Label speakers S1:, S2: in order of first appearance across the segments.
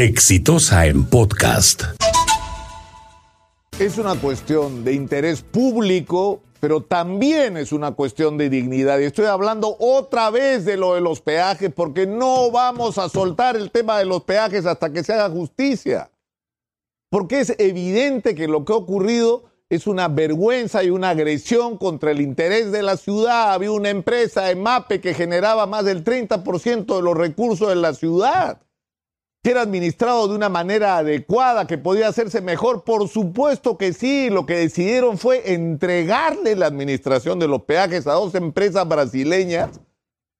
S1: Exitosa en podcast.
S2: Es una cuestión de interés público, pero también es una cuestión de dignidad. Y estoy hablando otra vez de lo de los peajes, porque no vamos a soltar el tema de los peajes hasta que se haga justicia. Porque es evidente que lo que ha ocurrido es una vergüenza y una agresión contra el interés de la ciudad. Había una empresa, EMAPE, que generaba más del 30% de los recursos de la ciudad, era administrado de una manera adecuada, que podía hacerse mejor. Por supuesto que sí, lo que decidieron fue entregarle la administración de los peajes a dos empresas brasileñas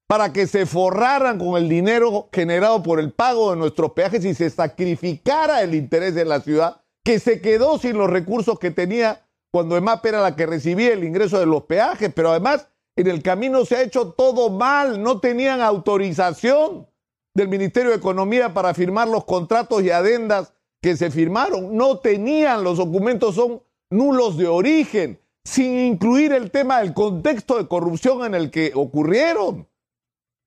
S2: para que se forraran con el dinero generado por el pago de nuestros peajes y se sacrificara el interés de la ciudad que se quedó sin los recursos que tenía cuando EMAP era la que recibía el ingreso de los peajes, pero además en el camino se ha hecho todo mal, no tenían autorización del Ministerio de Economía para firmar los contratos y adendas que se firmaron, no tenían, los documentos son nulos de origen, sin incluir el tema del contexto de corrupción en el que ocurrieron,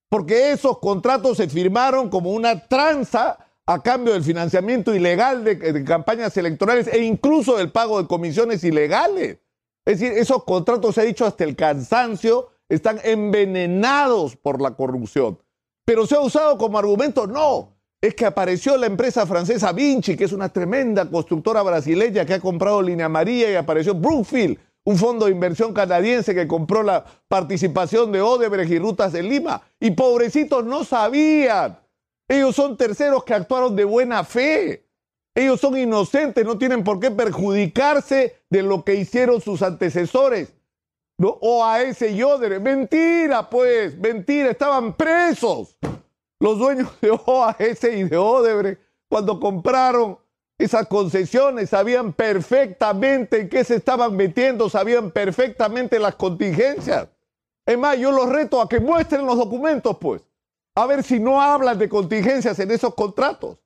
S2: porque esos contratos se firmaron como una tranza a cambio del financiamiento ilegal de, campañas electorales e incluso del pago de comisiones ilegales. Es decir, esos contratos, se ha dicho hasta el cansancio, están envenenados por la corrupción. Pero se ha usado como argumento, no, es que apareció la empresa francesa Vinci, que es una tremenda constructora brasileña que ha comprado Línea María y apareció Brookfield, un fondo de inversión canadiense que compró la participación de Odebrecht y Rutas de Lima. Y pobrecitos no sabían ellos son terceros que actuaron de buena fe. Ellos son inocentes, no tienen por qué perjudicarse de lo que hicieron sus antecesores. ¿No? Y Odebrecht. Mentira, pues, mentira, estaban presos. Los dueños de OAS y de Odebrecht, cuando compraron esas concesiones, sabían perfectamente en qué se estaban metiendo, sabían perfectamente las contingencias. Es más, yo los reto a que muestren los documentos, pues a ver si no hablan de contingencias en esos contratos.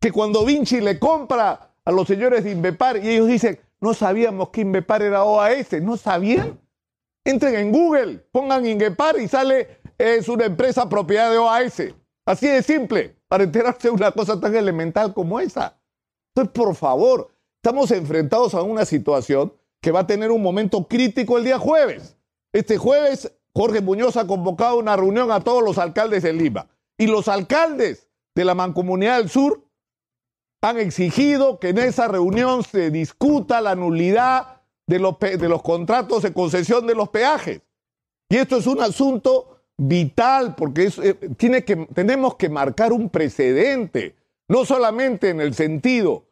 S2: Que cuando Vinci le compra a los señores de Invepar y ellos dicen, no sabíamos que Invepar era OAS, ¿no sabían? Entren en Google, pongan Invepar y sale, es una empresa propiedad de OAS. Así de simple, para enterarse de una cosa tan elemental como esa. Entonces, por favor, estamos enfrentados a una situación que va a tener un momento crítico el día jueves. Este jueves Jorge Muñoz ha convocado una reunión a todos los alcaldes de Lima. Y los alcaldes de la Mancomunidad del Sur han exigido que en esa reunión se discuta la nulidad de los, de los contratos de concesión de los peajes. Y esto es un asunto vital porque eh, tiene que, tenemos que marcar un precedente, no solamente en el sentido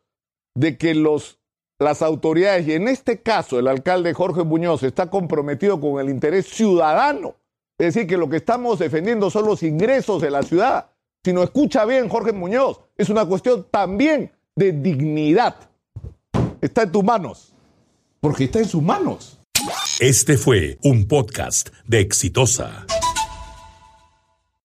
S2: de que los las autoridades, y en este caso el alcalde Jorge Muñoz está comprometido con el interés ciudadano, es decir, que lo que estamos defendiendo son los ingresos de la ciudad. Si no escucha bien Jorge Muñoz, es una cuestión también de dignidad. Está en tus manos, porque está en sus manos.
S1: Este fue un podcast de Exitosa.